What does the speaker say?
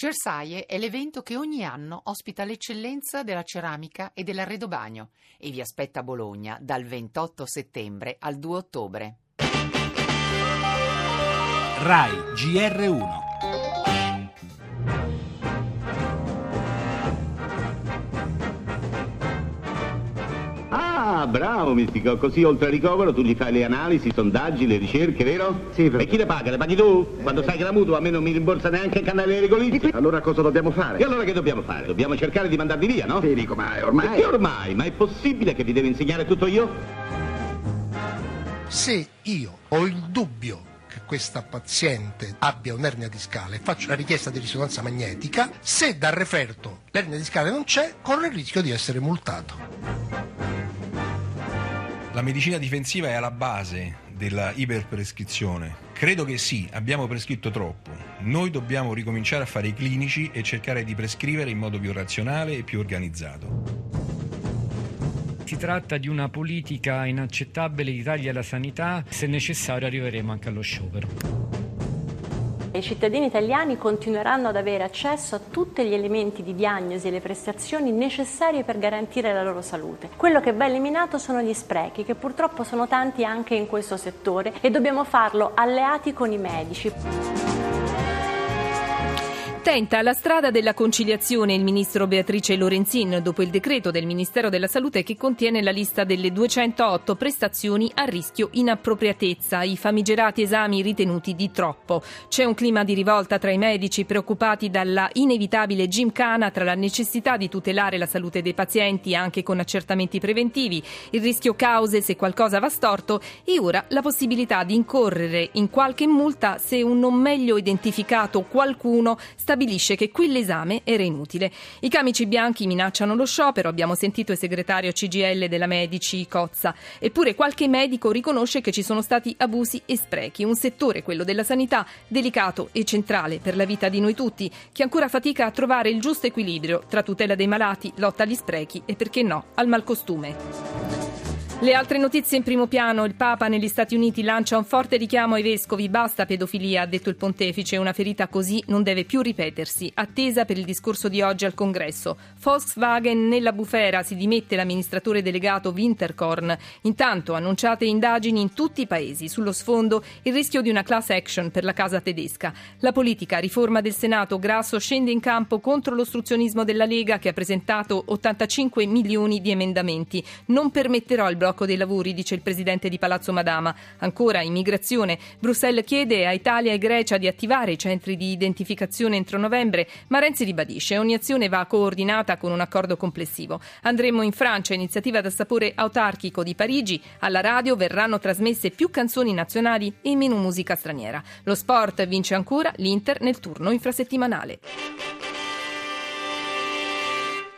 Cersaie è l'evento che ogni anno ospita l'eccellenza della ceramica e dell'arredobagno e vi aspetta a Bologna dal 28 settembre al 2 ottobre. RAI GR1 Ah, bravo, Mistico. Così oltre al ricovero tu gli fai le analisi, i sondaggi, le ricerche, vero? Sì, però- E chi le paga? Le paghi tu? Quando sai che la mutua a me non mi rimborsa neanche il canale dei regolisti. Allora cosa dobbiamo E fare? allora che dobbiamo fare? Dobbiamo cercare di mandarvi via, no? Federico, ma E ormai... che ormai? Ma è possibile che vi devo insegnare tutto io? Se io ho il dubbio che questa paziente abbia un'ernia discale, faccio la richiesta di risonanza magnetica, se dal referto l'ernia discale non c'è, corro il rischio di essere multato. La medicina difensiva è alla base della iperprescrizione. Credo che sì, abbiamo prescritto troppo. Noi dobbiamo ricominciare a fare i clinici e cercare di prescrivere in modo più razionale e più organizzato. Si tratta di una politica inaccettabile di tagli alla sanità, se necessario arriveremo anche allo sciopero. I cittadini italiani continueranno ad avere accesso a tutti gli elementi di diagnosi e le prestazioni necessarie per garantire la loro salute. Quello che va eliminato sono gli sprechi, che purtroppo sono tanti anche in questo settore e dobbiamo farlo alleati con i medici. Tenta la strada della conciliazione il ministro Beatrice Lorenzin dopo il decreto del Ministero della Salute che contiene la lista delle 208 prestazioni a rischio inappropriatezza, i famigerati esami ritenuti di troppo. C'è un clima di rivolta tra i medici preoccupati dalla inevitabile gimcana tra la necessità di tutelare la salute dei pazienti anche con accertamenti preventivi, il rischio cause se qualcosa va storto e ora la possibilità di incorrere in qualche multa se un non meglio identificato qualcuno stabilisce che quell'esame era inutile. I camici bianchi minacciano lo sciopero, abbiamo sentito il segretario CGL della Medici Cozza, eppure qualche medico riconosce che ci sono stati abusi e sprechi, un settore, quello della sanità, delicato e centrale per la vita di noi tutti, che ancora fatica a trovare il giusto equilibrio tra tutela dei malati, lotta agli sprechi e perché no, al malcostume. Le altre notizie in primo piano. Il Papa negli Stati Uniti lancia un forte richiamo ai vescovi. Basta pedofilia, ha detto il pontefice. Una ferita così non deve più ripetersi. Attesa per il discorso di oggi al congresso. Volkswagen nella bufera si dimette l'amministratore delegato Winterkorn. Intanto annunciate indagini in tutti i paesi. Sullo sfondo il rischio di una class action per la casa tedesca. La politica, riforma del Senato. Grasso scende in campo contro l'ostruzionismo della Lega che ha presentato 85 milioni di emendamenti. Non permetterò il blocco dei lavori, dice il presidente di Palazzo Madama. Ancora immigrazione. Bruxelles chiede a Italia e Grecia di attivare i centri di identificazione entro novembre, ma Renzi ribadisce ogni azione va coordinata con un accordo complessivo. Andremo in Francia, iniziativa da sapore autarchico di Parigi. Alla radio verranno trasmesse più canzoni nazionali e meno musica straniera. Lo sport vince ancora l'Inter nel turno infrasettimanale.